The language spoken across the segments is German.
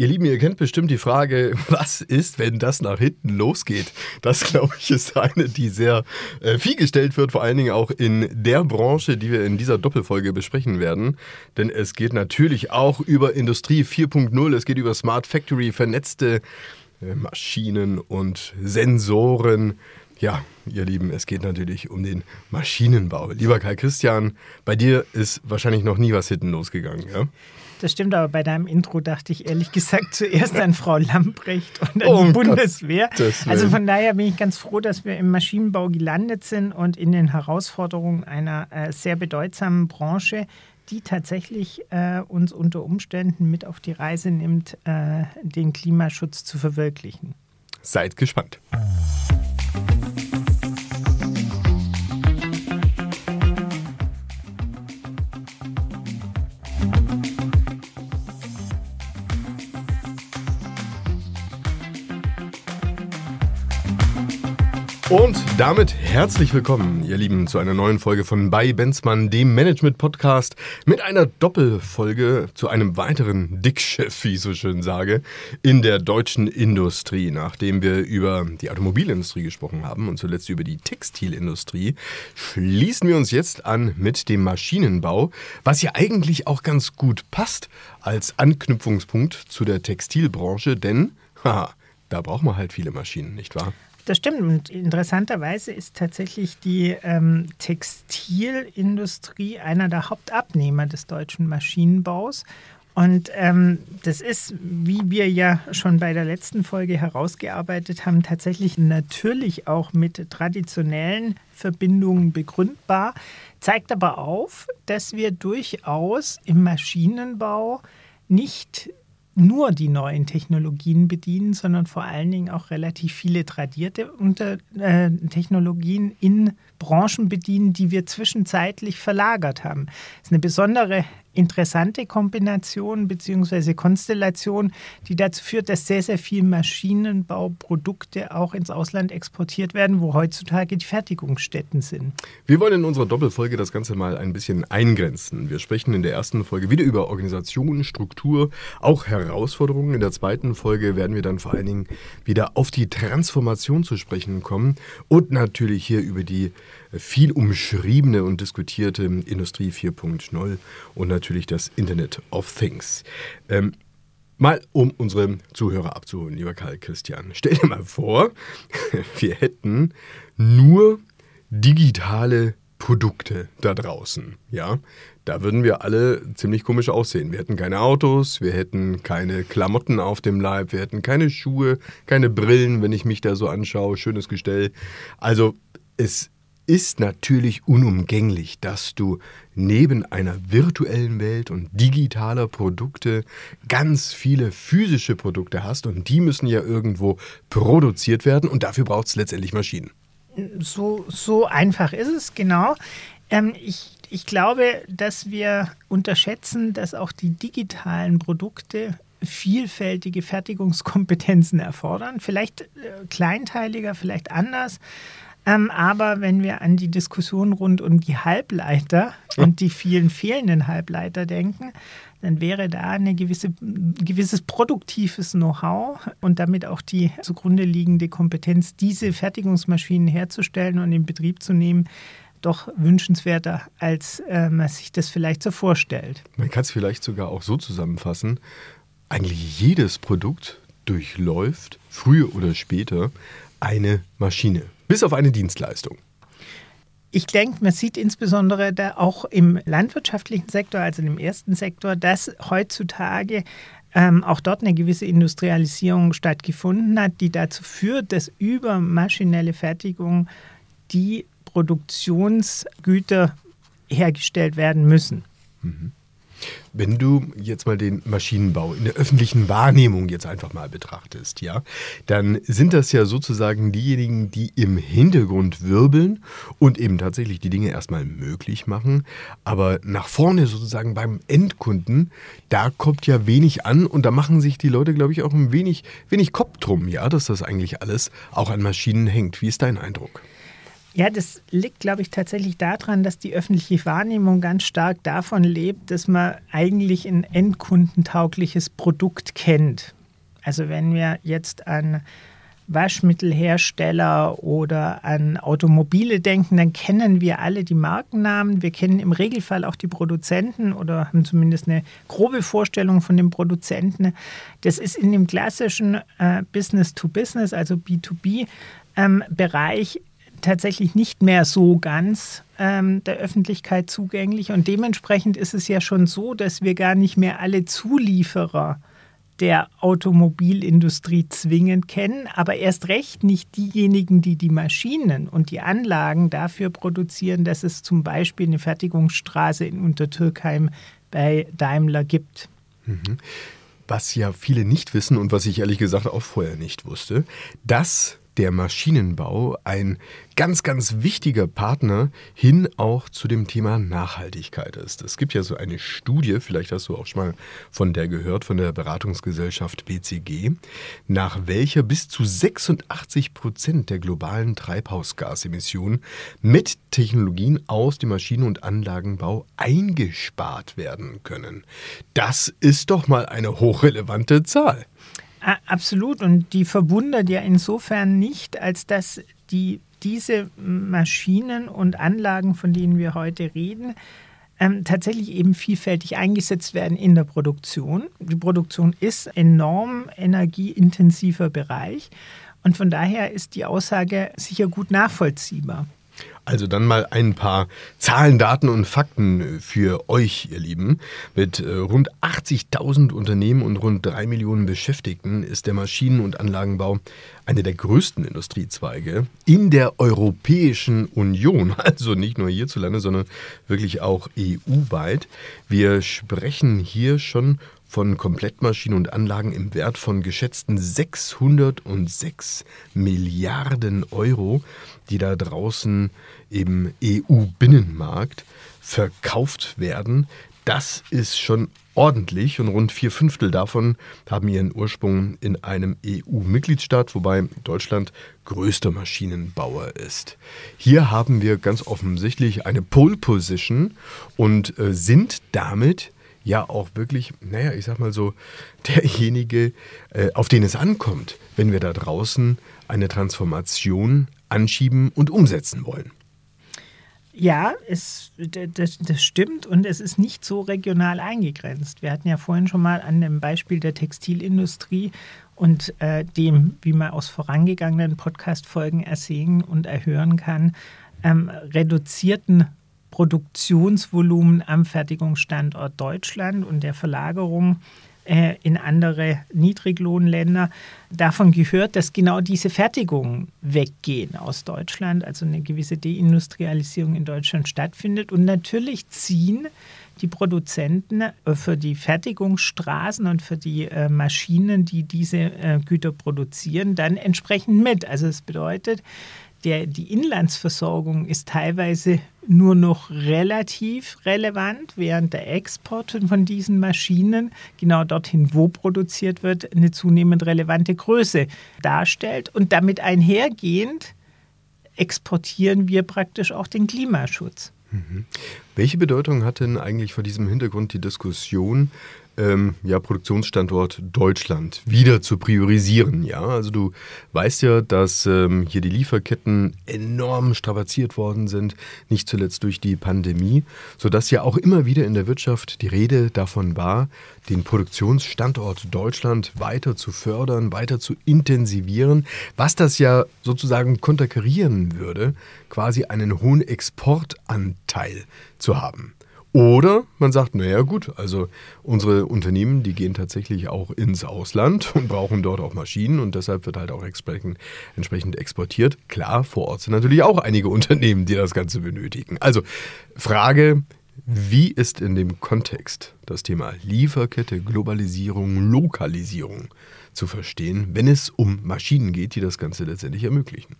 Ihr Lieben, ihr kennt bestimmt die Frage, was ist, wenn das nach hinten losgeht? Das, glaube ich, ist eine, die sehr äh, viel gestellt wird, vor allen Dingen auch in der Branche, die wir in dieser Doppelfolge besprechen werden. Denn es geht natürlich auch über Industrie 4.0, es geht über Smart Factory, vernetzte äh, Maschinen und Sensoren. Ja, ihr Lieben, es geht natürlich um den Maschinenbau. Lieber Kai Christian, bei dir ist wahrscheinlich noch nie was hinten losgegangen, ja? Das stimmt, aber bei deinem Intro dachte ich ehrlich gesagt zuerst an Frau Lamprecht und an oh, die Bundeswehr. Also von daher bin ich ganz froh, dass wir im Maschinenbau gelandet sind und in den Herausforderungen einer äh, sehr bedeutsamen Branche, die tatsächlich äh, uns unter Umständen mit auf die Reise nimmt, äh, den Klimaschutz zu verwirklichen. Seid gespannt. Und damit herzlich willkommen, ihr Lieben, zu einer neuen Folge von Bei Benzmann, dem Management-Podcast, mit einer Doppelfolge zu einem weiteren Dickchef, wie ich so schön sage, in der deutschen Industrie. Nachdem wir über die Automobilindustrie gesprochen haben und zuletzt über die Textilindustrie, schließen wir uns jetzt an mit dem Maschinenbau, was ja eigentlich auch ganz gut passt als Anknüpfungspunkt zu der Textilbranche, denn, haha, da braucht man halt viele Maschinen, nicht wahr? Das stimmt. Und interessanterweise ist tatsächlich die ähm, Textilindustrie einer der Hauptabnehmer des deutschen Maschinenbaus. Und ähm, das ist, wie wir ja schon bei der letzten Folge herausgearbeitet haben, tatsächlich natürlich auch mit traditionellen Verbindungen begründbar, zeigt aber auf, dass wir durchaus im Maschinenbau nicht nur die neuen Technologien bedienen, sondern vor allen Dingen auch relativ viele tradierte Unter äh, Technologien in Branchen bedienen, die wir zwischenzeitlich verlagert haben. Das ist eine besondere interessante Kombination bzw. Konstellation, die dazu führt, dass sehr, sehr viele Maschinenbauprodukte auch ins Ausland exportiert werden, wo heutzutage die Fertigungsstätten sind. Wir wollen in unserer Doppelfolge das Ganze mal ein bisschen eingrenzen. Wir sprechen in der ersten Folge wieder über Organisation, Struktur, auch Herausforderungen. In der zweiten Folge werden wir dann vor allen Dingen wieder auf die Transformation zu sprechen kommen und natürlich hier über die viel umschriebene und diskutierte Industrie 4.0 und natürlich das Internet of Things. Ähm, mal um unsere Zuhörer abzuholen, lieber Karl Christian. Stell dir mal vor, wir hätten nur digitale Produkte da draußen, ja, da würden wir alle ziemlich komisch aussehen. Wir hätten keine Autos, wir hätten keine Klamotten auf dem Leib, wir hätten keine Schuhe, keine Brillen, wenn ich mich da so anschaue, schönes Gestell. Also es ist natürlich unumgänglich, dass du neben einer virtuellen Welt und digitaler Produkte ganz viele physische Produkte hast und die müssen ja irgendwo produziert werden und dafür braucht es letztendlich Maschinen. So, so einfach ist es, genau. Ähm, ich, ich glaube, dass wir unterschätzen, dass auch die digitalen Produkte vielfältige Fertigungskompetenzen erfordern. Vielleicht äh, kleinteiliger, vielleicht anders. Ähm, aber wenn wir an die Diskussion rund um die Halbleiter ja. und die vielen fehlenden Halbleiter denken, dann wäre da ein gewisse, gewisses produktives Know-how und damit auch die zugrunde liegende Kompetenz, diese Fertigungsmaschinen herzustellen und in Betrieb zu nehmen, doch wünschenswerter, als äh, man sich das vielleicht so vorstellt. Man kann es vielleicht sogar auch so zusammenfassen, eigentlich jedes Produkt durchläuft, früher oder später, eine Maschine bis auf eine Dienstleistung. Ich denke, man sieht insbesondere da auch im landwirtschaftlichen Sektor, also im ersten Sektor, dass heutzutage ähm, auch dort eine gewisse Industrialisierung stattgefunden hat, die dazu führt, dass über maschinelle Fertigung die Produktionsgüter hergestellt werden müssen. Mhm. Wenn du jetzt mal den Maschinenbau in der öffentlichen Wahrnehmung jetzt einfach mal betrachtest, ja, dann sind das ja sozusagen diejenigen, die im Hintergrund wirbeln und eben tatsächlich die Dinge erstmal möglich machen. Aber nach vorne sozusagen beim Endkunden, da kommt ja wenig an und da machen sich die Leute, glaube ich, auch ein wenig, wenig Kopf drum, ja, dass das eigentlich alles auch an Maschinen hängt. Wie ist dein Eindruck? Ja, das liegt, glaube ich, tatsächlich daran, dass die öffentliche Wahrnehmung ganz stark davon lebt, dass man eigentlich ein endkundentaugliches Produkt kennt. Also wenn wir jetzt an Waschmittelhersteller oder an Automobile denken, dann kennen wir alle die Markennamen. Wir kennen im Regelfall auch die Produzenten oder haben zumindest eine grobe Vorstellung von dem Produzenten. Das ist in dem klassischen äh, Business-to-Business, also B2B-Bereich ähm, tatsächlich nicht mehr so ganz ähm, der Öffentlichkeit zugänglich. Und dementsprechend ist es ja schon so, dass wir gar nicht mehr alle Zulieferer der Automobilindustrie zwingend kennen, aber erst recht nicht diejenigen, die die Maschinen und die Anlagen dafür produzieren, dass es zum Beispiel eine Fertigungsstraße in Untertürkheim bei Daimler gibt. Mhm. Was ja viele nicht wissen und was ich ehrlich gesagt auch vorher nicht wusste, dass der Maschinenbau ein ganz, ganz wichtiger Partner hin auch zu dem Thema Nachhaltigkeit ist. Es gibt ja so eine Studie, vielleicht hast du auch schon mal von der gehört, von der Beratungsgesellschaft BCG, nach welcher bis zu 86 Prozent der globalen Treibhausgasemissionen mit Technologien aus dem Maschinen- und Anlagenbau eingespart werden können. Das ist doch mal eine hochrelevante Zahl. Absolut. Und die verwundert ja insofern nicht, als dass die, diese Maschinen und Anlagen, von denen wir heute reden, ähm, tatsächlich eben vielfältig eingesetzt werden in der Produktion. Die Produktion ist enorm energieintensiver Bereich. Und von daher ist die Aussage sicher gut nachvollziehbar. Also dann mal ein paar Zahlen, Daten und Fakten für euch, ihr Lieben. Mit äh, rund 80.000 Unternehmen und rund 3 Millionen Beschäftigten ist der Maschinen- und Anlagenbau eine der größten Industriezweige in der Europäischen Union. Also nicht nur hierzulande, sondern wirklich auch EU-weit. Wir sprechen hier schon von Komplettmaschinen und Anlagen im Wert von geschätzten 606 Milliarden Euro, die da draußen im EU-Binnenmarkt verkauft werden. Das ist schon ordentlich und rund vier Fünftel davon haben ihren Ursprung in einem EU-Mitgliedstaat, wobei Deutschland größter Maschinenbauer ist. Hier haben wir ganz offensichtlich eine Pole Position und äh, sind damit ja auch wirklich, naja, ich sag mal so, derjenige, äh, auf den es ankommt, wenn wir da draußen eine Transformation anschieben und umsetzen wollen. Ja, es, das, das, stimmt und es ist nicht so regional eingegrenzt. Wir hatten ja vorhin schon mal an dem Beispiel der Textilindustrie und äh, dem, wie man aus vorangegangenen Podcast-Folgen ersehen und erhören kann, ähm, reduzierten Produktionsvolumen am Fertigungsstandort Deutschland und der Verlagerung äh, in andere Niedriglohnländer davon gehört, dass genau diese Fertigungen weggehen aus Deutschland, also eine gewisse Deindustrialisierung in Deutschland stattfindet. Und natürlich ziehen die Produzenten äh, für die Fertigungsstraßen und für die äh, Maschinen, die diese Güter produzieren, dann entsprechend mit. Also es bedeutet, der, die Inlandsversorgung ist teilweise nur noch relativ relevant, während der Export von diesen Maschinen genau dorthin, wo produziert wird, eine zunehmend relevante Größe darstellt. Und damit einhergehend exportieren wir praktisch auch den Klimaschutz. Mhm. Welche Bedeutung hat denn eigentlich vor diesem Hintergrund die Diskussion ähm, ja, Produktionsstandort Deutschland wieder zu priorisieren. Ja, also du weißt ja, dass ähm, hier die Lieferketten enorm strapaziert worden sind, nicht zuletzt durch die Pandemie, sodass ja auch immer wieder in der Wirtschaft die Rede davon war, den Produktionsstandort Deutschland weiter zu fördern, weiter zu intensivieren, was das ja sozusagen konterkarieren würde, quasi einen hohen Exportanteil zu haben. Oder man sagt, naja gut, also unsere Unternehmen, die gehen tatsächlich auch ins Ausland und brauchen dort auch Maschinen und deshalb wird halt auch entsprechend, entsprechend exportiert. Klar, vor Ort sind natürlich auch einige Unternehmen, die das Ganze benötigen. Also Frage, wie ist in dem Kontext das Thema Lieferkette, Globalisierung, Lokalisierung zu verstehen, wenn es um Maschinen geht, die das Ganze letztendlich ermöglichen?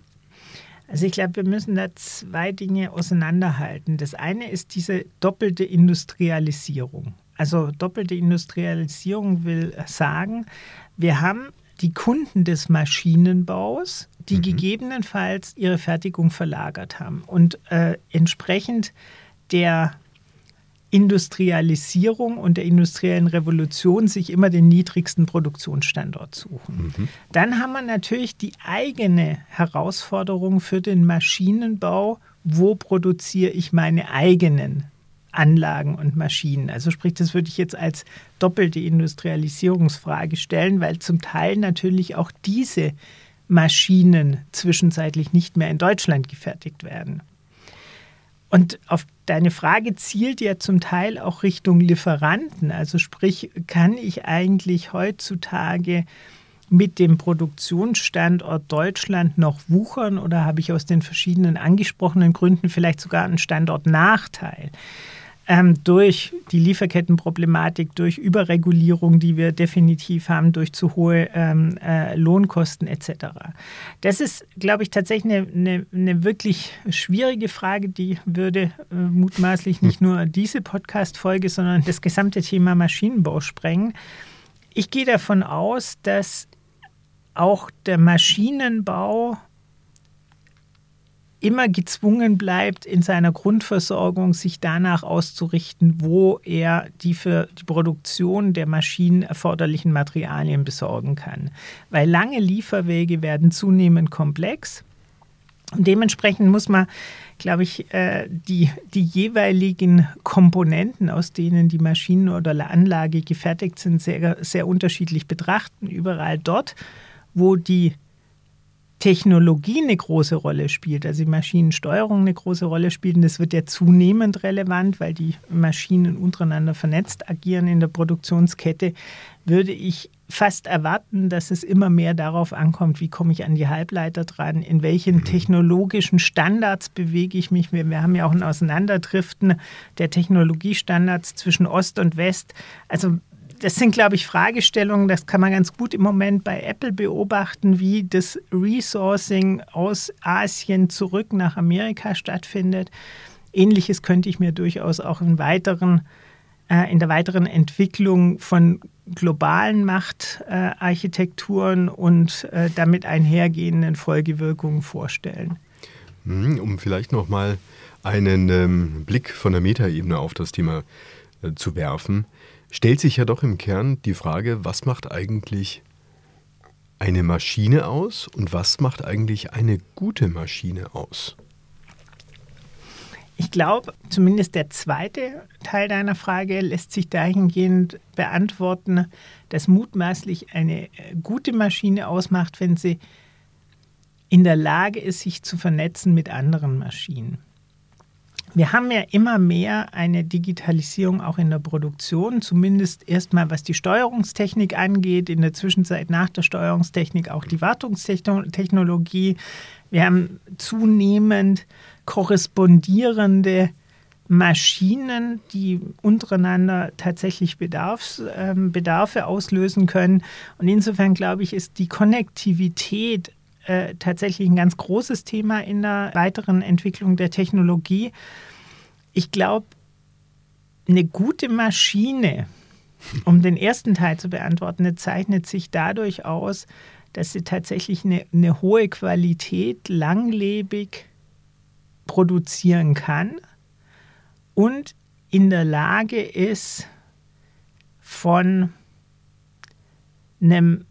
Also ich glaube, wir müssen da zwei Dinge auseinanderhalten. Das eine ist diese doppelte Industrialisierung. Also doppelte Industrialisierung will sagen, wir haben die Kunden des Maschinenbaus, die mhm. gegebenenfalls ihre Fertigung verlagert haben und äh, entsprechend der Industrialisierung und der industriellen Revolution sich immer den niedrigsten Produktionsstandort suchen. Mhm. Dann haben wir natürlich die eigene Herausforderung für den Maschinenbau, wo produziere ich meine eigenen Anlagen und Maschinen. Also sprich, das würde ich jetzt als doppelte Industrialisierungsfrage stellen, weil zum Teil natürlich auch diese Maschinen zwischenzeitlich nicht mehr in Deutschland gefertigt werden. Und auf deine Frage zielt ja zum Teil auch Richtung Lieferanten. Also sprich, kann ich eigentlich heutzutage mit dem Produktionsstandort Deutschland noch wuchern oder habe ich aus den verschiedenen angesprochenen Gründen vielleicht sogar einen Standortnachteil? Ähm, durch die Lieferkettenproblematik, durch Überregulierung, die wir definitiv haben, durch zu hohe ähm, äh, Lohnkosten etc. Das ist, glaube ich, tatsächlich eine, eine, eine, wirklich schwierige Frage, die würde äh, mutmaßlich nicht nur diese Podcast-Folge, sondern das gesamte Thema Maschinenbau sprengen. Ich gehe davon aus, dass auch der Maschinenbau immer gezwungen bleibt, in seiner Grundversorgung sich danach auszurichten, wo er die für die Produktion der Maschinen erforderlichen Materialien besorgen kann. Weil lange Lieferwege werden zunehmend komplex. Und dementsprechend muss man, glaube ich, äh, die, die jeweiligen Komponenten, aus denen die Maschinen oder Anlage gefertigt sind, sehr, sehr unterschiedlich betrachten. Überall dort, wo die Technologie eine große Rolle spielt, also die Maschinensteuerung eine große Rolle spielt. Und das wird ja zunehmend relevant, weil die Maschinen untereinander vernetzt agieren in der Produktionskette, würde ich fast erwarten, dass es immer mehr darauf ankommt, wie komme ich an die Halbleiter dran, in welchen mhm. technologischen Standards bewege ich mich. Wir, wir haben ja auch ein Auseinanderdriften der Technologiestandards zwischen Ost und West. Also das sind, glaube ich, Fragestellungen, das kann man ganz gut im Moment bei Apple beobachten, wie das Resourcing aus Asien zurück nach Amerika stattfindet. Ähnliches könnte ich mir durchaus auch in, weiteren, äh, in der weiteren Entwicklung von globalen Machtarchitekturen äh, und äh, damit einhergehenden Folgewirkungen vorstellen. Mhm, um vielleicht noch mal einen ähm, Blick von der Metaebene auf das Thema äh, zu werfen stellt sich ja doch im Kern die Frage, was macht eigentlich eine Maschine aus und was macht eigentlich eine gute Maschine aus? Ich glaube, zumindest der zweite Teil deiner Frage lässt sich dahingehend beantworten, dass mutmaßlich eine gute Maschine ausmacht, wenn sie in der Lage ist, sich zu vernetzen mit anderen Maschinen. Wir haben ja immer mehr eine Digitalisierung auch in der Produktion, zumindest erstmal was die Steuerungstechnik angeht, in der Zwischenzeit nach der Steuerungstechnik auch die Wartungstechnologie. Wir haben zunehmend korrespondierende Maschinen, die untereinander tatsächlich Bedarfs, äh, Bedarfe auslösen können. Und insofern glaube ich, ist die Konnektivität äh, tatsächlich ein ganz großes Thema in der weiteren Entwicklung der Technologie. Ich glaube, eine gute Maschine, um den ersten Teil zu beantworten, zeichnet sich dadurch aus, dass sie tatsächlich eine, eine hohe Qualität langlebig produzieren kann und in der Lage ist, von einem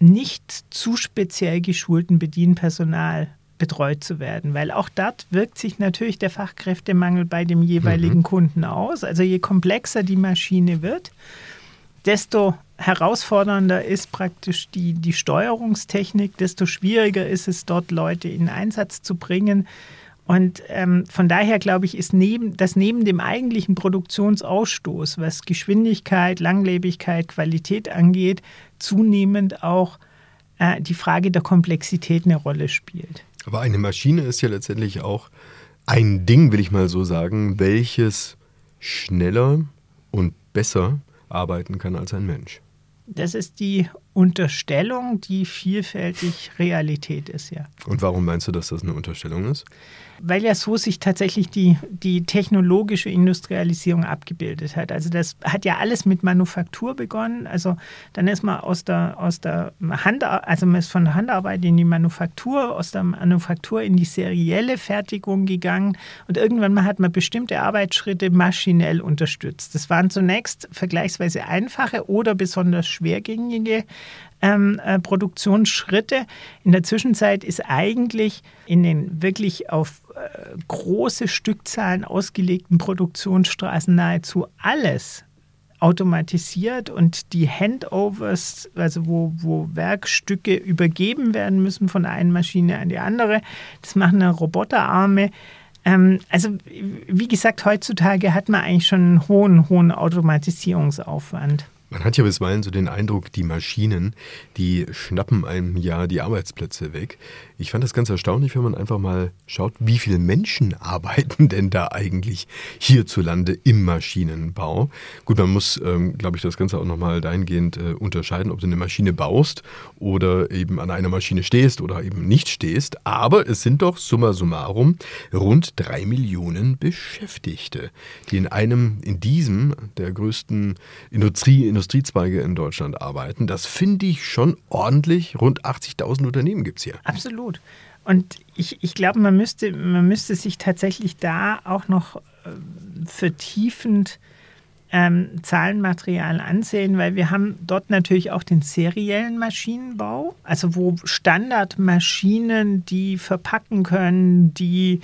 nicht zu speziell geschulten Bedienpersonal betreut zu werden, weil auch dort wirkt sich natürlich der Fachkräftemangel bei dem jeweiligen mhm. Kunden aus. Also je komplexer die Maschine wird, desto herausfordernder ist praktisch die, die Steuerungstechnik, desto schwieriger ist es, dort Leute in Einsatz zu bringen. Und ähm, von daher glaube ich, ist neben, dass neben dem eigentlichen Produktionsausstoß, was Geschwindigkeit, Langlebigkeit, Qualität angeht, zunehmend auch äh, die Frage der Komplexität eine Rolle spielt. Aber eine Maschine ist ja letztendlich auch ein Ding, will ich mal so sagen, welches schneller und besser arbeiten kann als ein Mensch. Das ist die Unterstellung, die vielfältig Realität ist, ja. Und warum meinst du, dass das eine Unterstellung ist? weil ja so sich tatsächlich die, die technologische Industrialisierung abgebildet hat. Also das hat ja alles mit Manufaktur begonnen. Also dann ist man aus der, aus der Hand, also man ist von der Handarbeit in die Manufaktur, aus der Manufaktur in die serielle Fertigung gegangen und irgendwann mal hat man bestimmte Arbeitsschritte maschinell unterstützt. Das waren zunächst vergleichsweise einfache oder besonders schwergängige ähm, äh, Produktionsschritte. In der Zwischenzeit ist eigentlich in den wirklich auf äh, große Stückzahlen ausgelegten Produktionsstraßen nahezu alles automatisiert und die Handovers, also wo, wo Werkstücke übergeben werden müssen von einer Maschine an die andere, das machen Roboterarme. Ähm, also wie gesagt, heutzutage hat man eigentlich schon einen hohen, hohen Automatisierungsaufwand. Man hat ja bisweilen so den Eindruck, die Maschinen, die schnappen einem ja die Arbeitsplätze weg. Ich fand das ganz erstaunlich, wenn man einfach mal schaut, wie viele Menschen arbeiten denn da eigentlich hierzulande im Maschinenbau. Gut, man muss, ähm, glaube ich, das Ganze auch nochmal dahingehend äh, unterscheiden, ob du eine Maschine baust oder eben an einer Maschine stehst oder eben nicht stehst. Aber es sind doch summa summarum rund drei Millionen Beschäftigte, die in einem, in diesem der größten Industrie, Industriezweige in Deutschland arbeiten. Das finde ich schon ordentlich. Rund 80.000 Unternehmen gibt es hier. Absolut. Und ich, ich glaube, man müsste, man müsste sich tatsächlich da auch noch äh, vertiefend ähm, Zahlenmaterial ansehen, weil wir haben dort natürlich auch den seriellen Maschinenbau, also wo Standardmaschinen, die verpacken können, die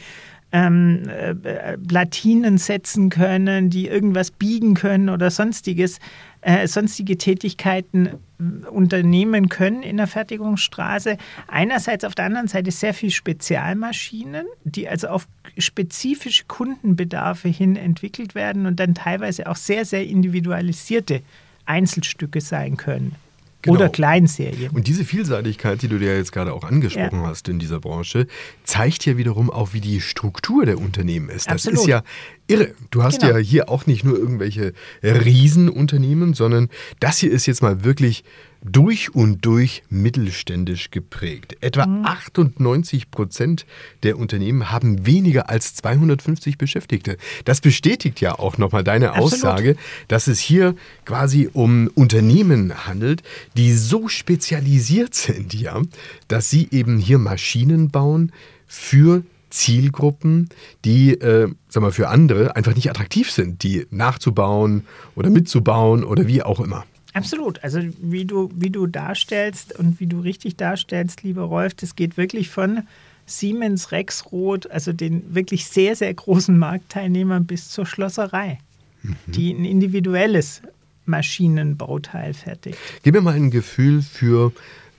ähm, äh, Platinen setzen können, die irgendwas biegen können oder sonstiges, äh, sonstige Tätigkeiten äh, unternehmen können in der Fertigungsstraße. Einerseits auf der anderen Seite sehr viel Spezialmaschinen, die also auf spezifische Kundenbedarfe hin entwickelt werden und dann teilweise auch sehr, sehr individualisierte Einzelstücke sein können. Genau. Oder Kleinserien. Und diese Vielseitigkeit, die du dir jetzt gerade auch angesprochen ja. hast in dieser Branche, zeigt ja wiederum auch, wie die Struktur der Unternehmen ist. Das Absolut. ist ja irre. Du hast genau. ja hier auch nicht nur irgendwelche Riesenunternehmen, sondern das hier ist jetzt mal wirklich durch und durch mittelständisch geprägt. Etwa mhm. 98 Prozent der Unternehmen haben weniger als 250 Beschäftigte. Das bestätigt ja auch nochmal deine Absolut. Aussage, dass es hier quasi um Unternehmen handelt, die so spezialisiert sind, ja, dass sie eben hier Maschinen bauen für Zielgruppen, die, äh, sag mal, für andere einfach nicht attraktiv sind, die nachzubauen oder mitzubauen oder wie auch immer. Absolut. Also wie du, wie du darstellst und wie du richtig darstellst, lieber Rolf, das geht wirklich von Siemens Rexroth, also den wirklich sehr, sehr großen Marktteilnehmern bis zur Schlosserei, mhm. die ein individuelles Maschinenbauteil fertigt. Gib mir mal ein Gefühl für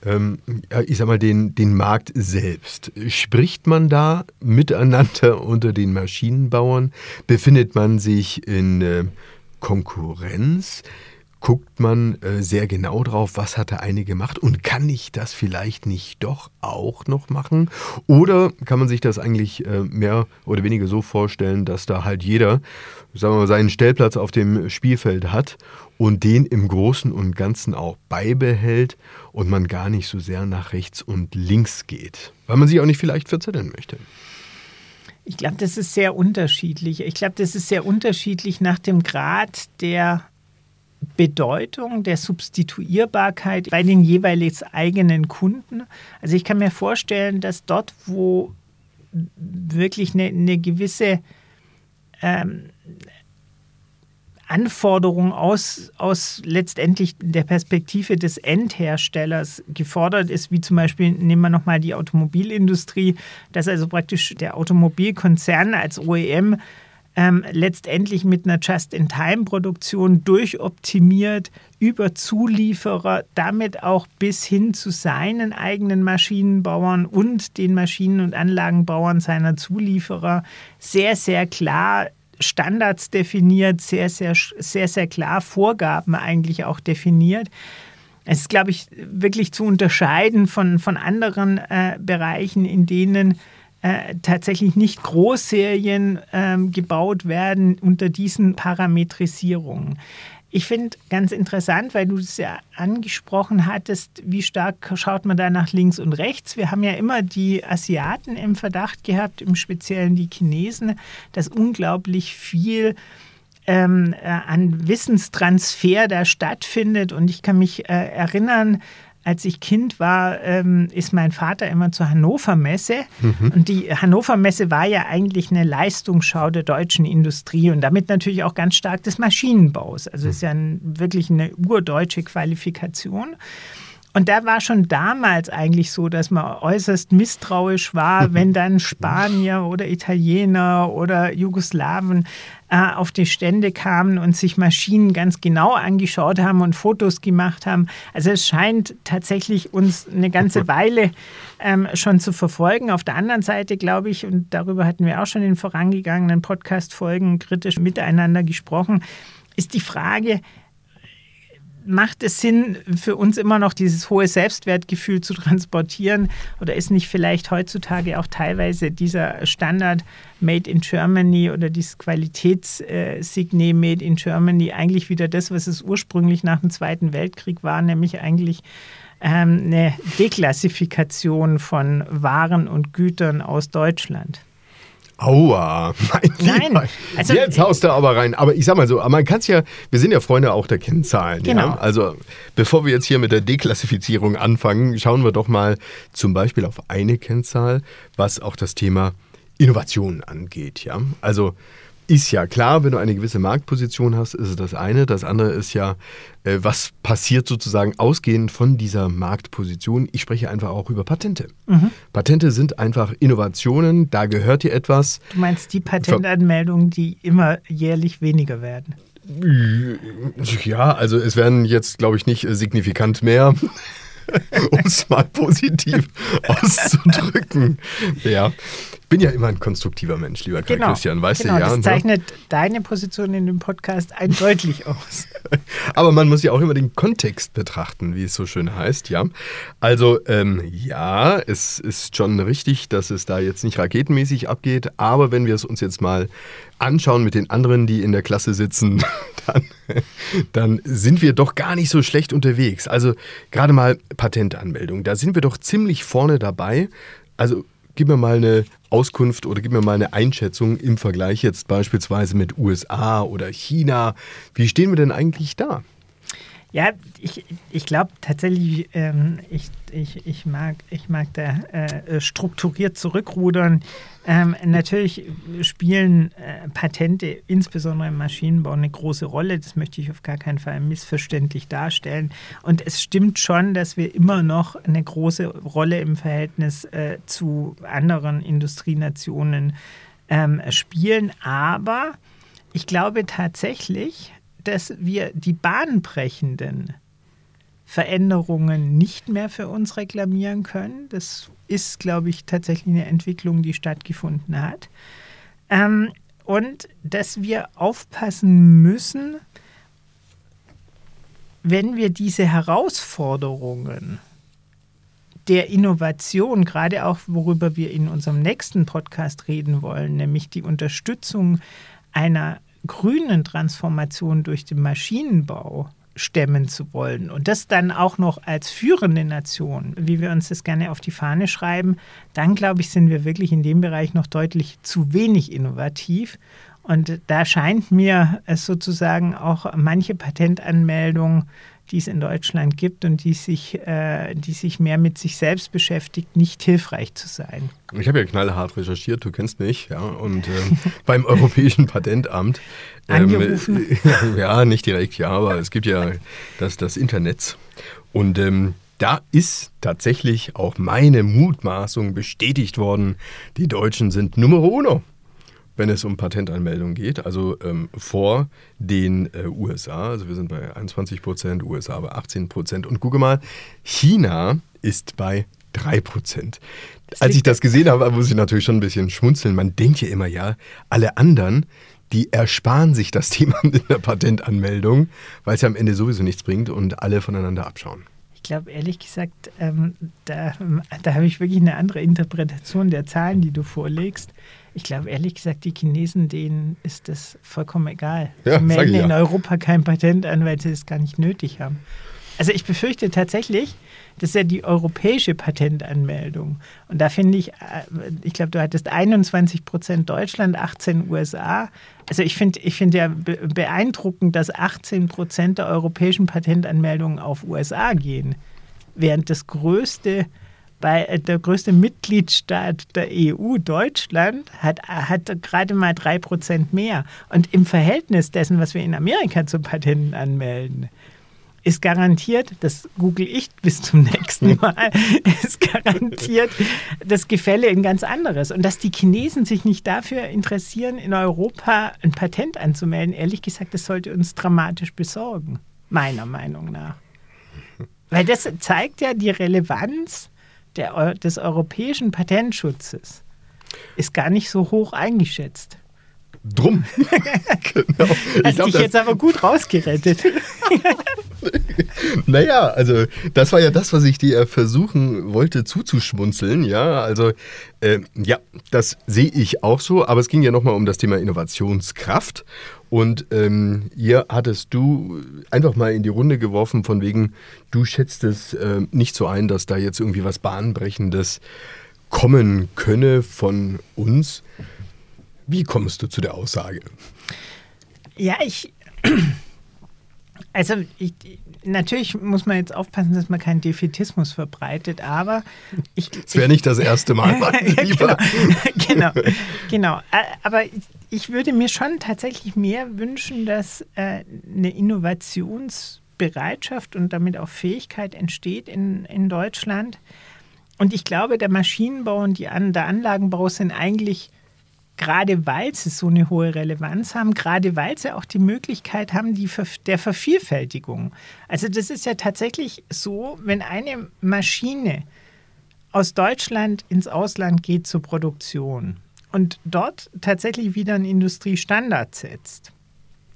ähm, ich sag mal, den, den Markt selbst. Spricht man da miteinander unter den Maschinenbauern? Befindet man sich in äh, Konkurrenz? Guckt man äh, sehr genau drauf, was hat der eine gemacht und kann ich das vielleicht nicht doch auch noch machen? Oder kann man sich das eigentlich äh, mehr oder weniger so vorstellen, dass da halt jeder, sagen wir mal, seinen Stellplatz auf dem Spielfeld hat und den im Großen und Ganzen auch beibehält und man gar nicht so sehr nach rechts und links geht, weil man sich auch nicht vielleicht verzetteln möchte? Ich glaube, das ist sehr unterschiedlich. Ich glaube, das ist sehr unterschiedlich nach dem Grad der Bedeutung der Substituierbarkeit bei den jeweils eigenen Kunden. Also ich kann mir vorstellen, dass dort, wo wirklich eine, eine gewisse ähm, Anforderung aus, aus letztendlich der Perspektive des Endherstellers gefordert ist, wie zum Beispiel, nehmen wir nochmal die Automobilindustrie, dass also praktisch der Automobilkonzern als OEM ähm, letztendlich mit einer Just-in-Time-Produktion durchoptimiert über Zulieferer, damit auch bis hin zu seinen eigenen Maschinenbauern und den Maschinen- und Anlagenbauern seiner Zulieferer sehr, sehr klar Standards definiert, sehr, sehr, sehr, sehr klar Vorgaben eigentlich auch definiert. Es ist, glaube ich, wirklich zu unterscheiden von, von anderen äh, Bereichen, in denen äh, tatsächlich nicht Großserien äh, gebaut werden unter diesen Parametrisierungen. Ich finde ganz interessant, weil du es ja angesprochen hattest, wie stark schaut man da nach links und rechts. Wir haben ja immer die Asiaten im Verdacht gehabt, im Speziellen die Chinesen, dass unglaublich viel ähm, äh, an Wissenstransfer da stattfindet. Und ich kann mich äh, erinnern, als ich Kind war, ähm, ist mein Vater immer zur Hannover Messe. Mhm. Und die Hannover Messe war ja eigentlich eine Leistungsschau der deutschen Industrie und damit natürlich auch ganz stark des Maschinenbaus. Also mhm. ist ja ein, wirklich eine urdeutsche Qualifikation. Und da war schon damals eigentlich so, dass man äußerst misstrauisch war, wenn dann Spanier oder Italiener oder Jugoslawen äh, auf die Stände kamen und sich Maschinen ganz genau angeschaut haben und Fotos gemacht haben. Also es scheint tatsächlich uns eine ganze Weile ähm, schon zu verfolgen. Auf der anderen Seite glaube ich, und darüber hatten wir auch schon in vorangegangenen Podcast-Folgen kritisch miteinander gesprochen, ist die Frage, macht es Sinn, für uns immer noch dieses hohe Selbstwertgefühl zu transportieren? Oder ist nicht vielleicht heutzutage auch teilweise dieser Standard Made in Germany oder dieses Qualitätssignet Made in Germany eigentlich wieder das, was es ursprünglich nach dem Zweiten Weltkrieg war, nämlich eigentlich ähm, eine Deklassifikation von Waren und Gütern aus Deutschland? Aua, mein Nein, Lieber. Also, Jetzt haust du aber rein. Aber ich sag mal so, man kann es ja, wir sind ja Freunde auch der Kennzahlen. Genau. Ja? Also bevor wir jetzt hier mit der Deklassifizierung anfangen, schauen wir doch mal zum Beispiel auf eine Kennzahl, was auch das Thema Innovation angeht. Ja? Also ist ja klar, wenn du eine gewisse Marktposition hast, ist es das eine. Das andere ist ja, äh, was passiert sozusagen ausgehend von dieser Marktposition. Ich spreche einfach auch über Patente. Mhm. Patente sind einfach Innovationen, da gehört dir etwas. Du meinst die Patentanmeldungen, die immer jährlich weniger werden? Ja, also es werden jetzt, glaube ich, nicht signifikant mehr. um es mal positiv auszudrücken. Ja bin ja immer ein konstruktiver Mensch, lieber Kai genau, Christian, weißt genau, du ja. Das zeichnet so. deine Position in dem Podcast eindeutig aus. Aber man muss ja auch immer den Kontext betrachten, wie es so schön heißt, ja. Also ähm, ja, es ist schon richtig, dass es da jetzt nicht raketenmäßig abgeht, aber wenn wir es uns jetzt mal anschauen mit den anderen, die in der Klasse sitzen, dann, dann sind wir doch gar nicht so schlecht unterwegs. Also gerade mal Patentanmeldung, da sind wir doch ziemlich vorne dabei. Also gib mir mal eine Auskunft oder gib mir mal eine Einschätzung im Vergleich jetzt beispielsweise mit USA oder China. Wie stehen wir denn eigentlich da? Ja, ich, ich glaube tatsächlich, ähm, ich, ich, ich, mag, ich mag da äh, strukturiert zurückrudern. Ähm, natürlich spielen äh, Patente, insbesondere im Maschinenbau, eine große Rolle. Das möchte ich auf gar keinen Fall missverständlich darstellen. Und es stimmt schon, dass wir immer noch eine große Rolle im Verhältnis äh, zu anderen Industrienationen ähm, spielen. Aber ich glaube tatsächlich, dass wir die bahnbrechenden Veränderungen nicht mehr für uns reklamieren können. Das ist, glaube ich, tatsächlich eine Entwicklung, die stattgefunden hat. Ähm, und dass wir aufpassen müssen, wenn wir diese Herausforderungen der Innovation, gerade auch worüber wir in unserem nächsten Podcast reden wollen, nämlich die Unterstützung einer grünen Transformation durch den Maschinenbau stemmen zu wollen und das dann auch noch als führende Nation, wie wir uns das gerne auf die Fahne schreiben, dann glaube ich, sind wir wirklich in dem Bereich noch deutlich zu wenig innovativ. Und da scheint mir es sozusagen auch manche Patentanmeldung die es in Deutschland gibt und die sich, äh, die sich mehr mit sich selbst beschäftigt, nicht hilfreich zu sein. Ich habe ja knallhart recherchiert, du kennst mich, ja, und äh, beim Europäischen Patentamt. Ähm, Angerufen? ja, nicht direkt, ja, aber es gibt ja das, das Internet. Und ähm, da ist tatsächlich auch meine Mutmaßung bestätigt worden. Die Deutschen sind Nummer uno wenn es um Patentanmeldung geht, also ähm, vor den äh, USA. Also wir sind bei 21 Prozent, USA bei 18 Prozent. Und gucke mal, China ist bei 3 Prozent. Als ich das gesehen habe, muss ich natürlich schon ein bisschen schmunzeln. Man denkt ja immer, ja, alle anderen, die ersparen sich das Thema mit der Patentanmeldung, weil es ja am Ende sowieso nichts bringt und alle voneinander abschauen. Ich glaube, ehrlich gesagt, ähm, da, da habe ich wirklich eine andere Interpretation der Zahlen, die du vorlegst. Ich glaube, ehrlich gesagt, die Chinesen, denen ist das vollkommen egal. Ja, sie melden ja. in Europa kein Patent an, weil sie es gar nicht nötig haben. Also ich befürchte tatsächlich, das ist ja die europäische Patentanmeldung. Und da finde ich, äh, ich glaube, du hattest 21 Prozent Deutschland, 18 USA. Also ich finde ich find ja beeindruckend, dass 18 Prozent der europäischen Patentanmeldungen auf USA gehen, während das größte bei äh, der größte Mitgliedstaat der EU, Deutschland, hat, hat gerade mal drei Prozent mehr. Und im Verhältnis dessen, was wir in Amerika zu Patenten anmelden, ist garantiert, das google ich bis zum nächsten Mal, ist garantiert das Gefälle ein ganz anderes. Und dass die Chinesen sich nicht dafür interessieren, in Europa ein Patent anzumelden, ehrlich gesagt, das sollte uns dramatisch besorgen, meiner Meinung nach. Weil das zeigt ja die Relevanz der, des europäischen Patentschutzes. Ist gar nicht so hoch eingeschätzt. Drum. genau. Hast glaub, dich jetzt aber gut rausgerettet. naja, also das war ja das, was ich dir versuchen wollte zuzuschmunzeln. Ja, also äh, ja, das sehe ich auch so. Aber es ging ja nochmal um das Thema Innovationskraft. Und ähm, hier hattest du einfach mal in die Runde geworfen, von wegen, du schätzt es äh, nicht so ein, dass da jetzt irgendwie was Bahnbrechendes kommen könne von uns. Wie kommst du zu der Aussage? Ja, ich. Also ich, natürlich muss man jetzt aufpassen, dass man keinen Defetismus verbreitet, aber ich. Es wäre nicht das erste Mal, Lieber. genau, genau, genau. Aber ich würde mir schon tatsächlich mehr wünschen, dass äh, eine Innovationsbereitschaft und damit auch Fähigkeit entsteht in, in Deutschland. Und ich glaube, der Maschinenbau und die der Anlagenbau sind eigentlich gerade weil sie so eine hohe Relevanz haben, gerade weil sie auch die Möglichkeit haben die, der Vervielfältigung. Also das ist ja tatsächlich so, wenn eine Maschine aus Deutschland ins Ausland geht zur Produktion und dort tatsächlich wieder einen Industriestandard setzt,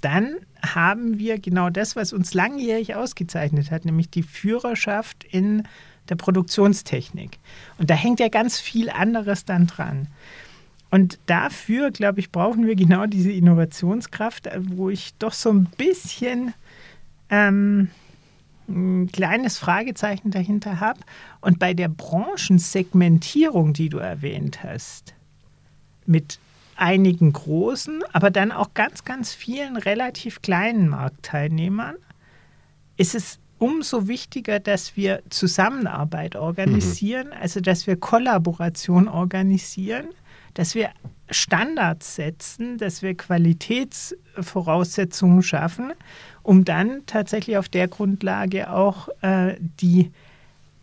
dann haben wir genau das, was uns langjährig ausgezeichnet hat, nämlich die Führerschaft in der Produktionstechnik. Und da hängt ja ganz viel anderes dann dran. Und dafür, glaube ich, brauchen wir genau diese Innovationskraft, äh, wo ich doch so ein bisschen ähm, ein kleines Fragezeichen dahinter habe. Und bei der Branchensegmentierung, die du erwähnt hast, mit einigen großen, aber dann auch ganz, ganz vielen relativ kleinen Marktteilnehmern, ist es umso wichtiger, dass wir Zusammenarbeit organisieren, mhm. also dass wir Kollaboration organisieren dass wir Standards setzen, dass wir Qualitätsvoraussetzungen schaffen, um dann tatsächlich auf der Grundlage auch äh, die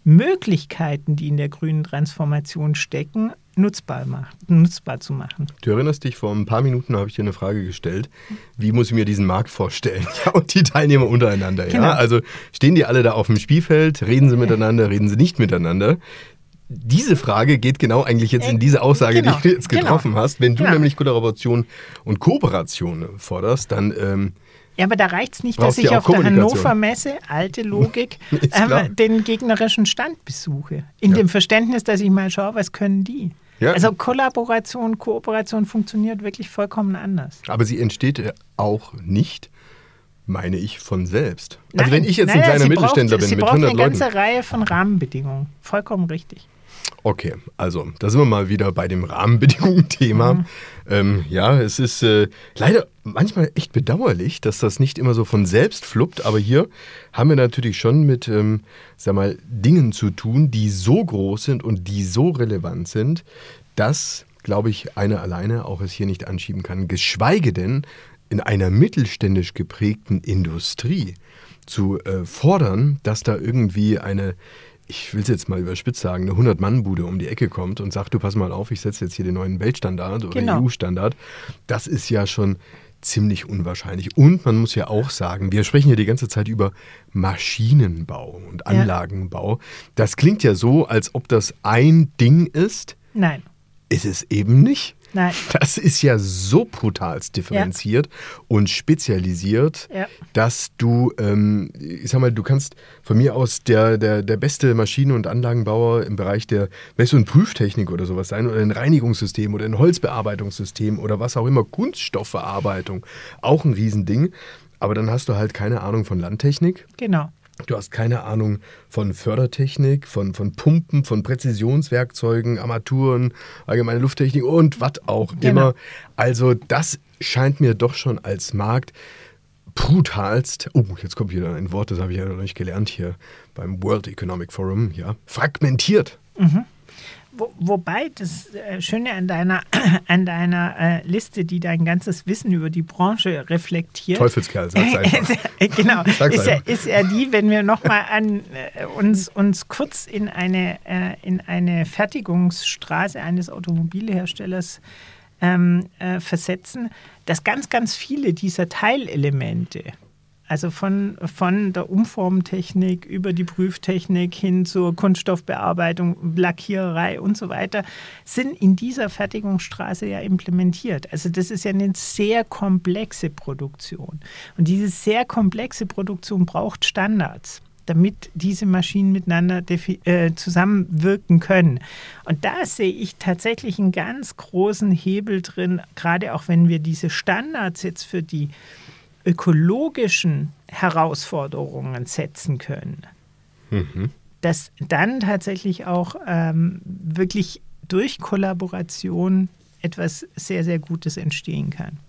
Möglichkeiten, die in der grünen Transformation stecken, nutzbar, macht, nutzbar zu machen. Du erinnerst dich, vor ein paar Minuten habe ich dir eine Frage gestellt. Wie muss ich mir diesen Markt vorstellen? Ja, und die Teilnehmer untereinander. Genau. Ja? Also stehen die alle da auf dem Spielfeld, reden sie miteinander, reden sie nicht miteinander? Diese Frage geht genau eigentlich jetzt in diese Aussage, genau, die du jetzt genau. getroffen genau. hast. Wenn du genau. nämlich Kollaboration und Kooperation forderst, dann. Ähm, ja, aber da reicht es nicht, dass ich auf der Hannover Messe, alte Logik, ähm, den gegnerischen Stand besuche. In ja. dem Verständnis, dass ich mal schaue, was können die. Ja. Also Kollaboration, Kooperation funktioniert wirklich vollkommen anders. Aber sie entsteht auch nicht, meine ich, von selbst. Also nein, also wenn ich jetzt nein, ein kleiner Mittelständler braucht, bin mit 100 Leuten. eine ganze Reihe von Rahmenbedingungen. Vollkommen richtig. Okay, also da sind wir mal wieder bei dem Rahmenbedingungen-Thema. Mhm. Ähm, ja, es ist äh, leider manchmal echt bedauerlich, dass das nicht immer so von selbst fluppt, aber hier haben wir natürlich schon mit, ähm, sag mal, Dingen zu tun, die so groß sind und die so relevant sind, dass, glaube ich, einer alleine auch es hier nicht anschieben kann. Geschweige denn in einer mittelständisch geprägten Industrie zu äh, fordern, dass da irgendwie eine ich will es jetzt mal überspitzt sagen, eine 100-Mann-Bude um die Ecke kommt und sagt, du pass mal auf, ich setze jetzt hier den neuen Weltstandard oder genau. EU-Standard, das ist ja schon ziemlich unwahrscheinlich. Und man muss ja auch sagen, wir sprechen ja die ganze Zeit über Maschinenbau und Anlagenbau. Ja. Das klingt ja so, als ob das ein Ding ist. Nein. Ist es eben nicht. Nein. Das ist ja so brutal differenziert und spezialisiert, Ja. dass du, ähm, ich sag mal, du kannst von mir aus der, der, der beste Maschinen- und Anlagenbauer im Bereich der Mess- und Prüftechnik oder sowas sein oder ein Reinigungssystem oder ein Holzbearbeitungssystem oder was auch immer, Kunststoffverarbeitung, auch ein Riesending. Aber dann hast du halt keine Ahnung von Landtechnik. Genau. Du hast keine Ahnung von Fördertechnik, von, von Pumpen, von Präzisionswerkzeugen, Armaturen, allgemeine Lufttechnik und was auch Genau. immer. Also das scheint mir doch schon als Markt brutalst, oh, jetzt kommt wieder ein Wort, das habe ich ja noch nicht gelernt hier beim World Economic Forum, ja, fragmentiert. Wo, wobei das äh, Schöne an deiner, an deiner äh, Liste, die dein ganzes Wissen über die Branche reflektiert, Teufelskerl, sag's einfach. genau, Sag's ist ja, einfach. ist ja die, wenn wir nochmal an äh, uns, uns kurz in eine, äh, in eine Fertigungsstraße eines Automobilherstellers ähm, äh, versetzen, dass ganz, ganz viele dieser Teilelemente, also von, von der Umformtechnik über die Prüftechnik hin zur Kunststoffbearbeitung, Lackiererei und so weiter, sind in dieser Fertigungsstraße ja implementiert. Also das ist ja eine sehr komplexe Produktion. Und diese sehr komplexe Produktion braucht Standards damit diese Maschinen miteinander äh, zusammenwirken können. Und da sehe ich tatsächlich einen ganz großen Hebel drin, gerade auch wenn wir diese Standards jetzt für die ökologischen Herausforderungen setzen können, dass dann tatsächlich auch ähm, wirklich durch Kollaboration etwas sehr, sehr Gutes entstehen kann.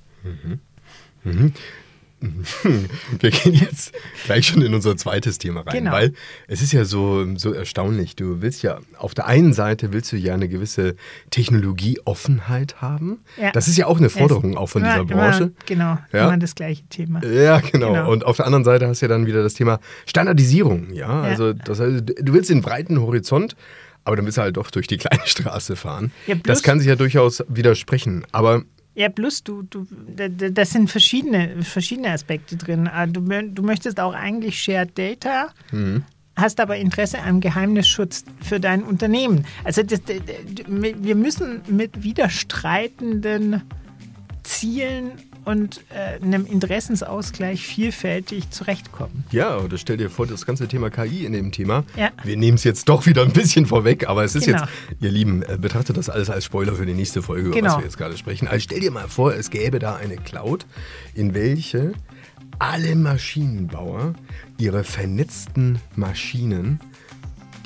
Wir gehen jetzt gleich schon in unser zweites Thema rein, Genau. weil es ist ja so, so erstaunlich. Du willst ja, auf der einen Seite willst du ja eine gewisse Technologieoffenheit haben. Ja. Das ist ja auch eine Forderung auch von Immer- dieser Branche. Genau, Ja? immer das gleiche Thema. Ja, genau. Genau. Und auf der anderen Seite hast du ja dann wieder das Thema Standardisierung. Ja, Ja. also das heißt, du willst den breiten Horizont, aber dann willst du halt doch durch die kleine Straße fahren. Ja, das kann sich ja durchaus widersprechen. Aber Ja, plus du, du, da- da- das sind verschiedene, verschiedene Aspekte drin. Ah, Du, du möchtest auch eigentlich Shared Data, hast aber Interesse am Geheimnisschutz für dein Unternehmen. Also das, d- d- wir müssen mit widerstreitenden Zielen und äh, einem Interessensausgleich vielfältig zurechtkommen. Ja, oder stell dir vor, das ganze Thema KI in dem Thema. Ja. Wir nehmen es jetzt doch wieder ein bisschen vorweg, aber es ist Genau. jetzt, ihr Lieben, äh, betrachtet das alles als Spoiler für die nächste Folge, über Genau. was wir jetzt gerade sprechen. Also stell dir mal vor, es gäbe da eine Cloud, in welche alle Maschinenbauer ihre vernetzten Maschinen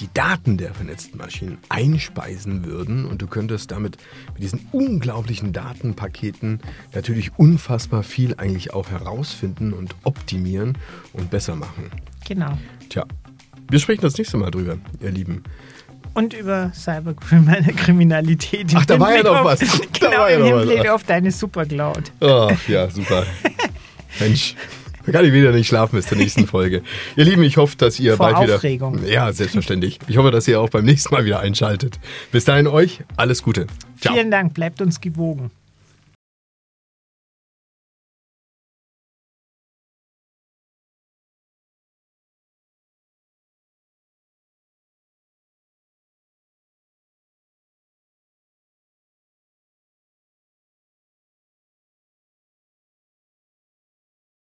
die Daten der vernetzten Maschinen einspeisen würden und du könntest damit mit diesen unglaublichen Datenpaketen natürlich unfassbar viel eigentlich auch herausfinden und optimieren und besser machen. Genau. Tja, wir sprechen das nächste Mal drüber, ihr Lieben. Und über Cyberkriminalität. im Ach, da war ja Hinblick noch was. Da Genau, war ja im noch was. Hinblick auf deine Supercloud. Oh, ja, super. Mensch, da kann ich wieder nicht schlafen bis zur nächsten Folge. Ihr Lieben, ich hoffe, dass ihr Vor bald wieder... Aufregung. Ja, selbstverständlich. Ich hoffe, dass ihr auch beim nächsten Mal wieder einschaltet. Bis dahin euch, alles Gute. Ciao. Vielen Dank, bleibt uns gewogen.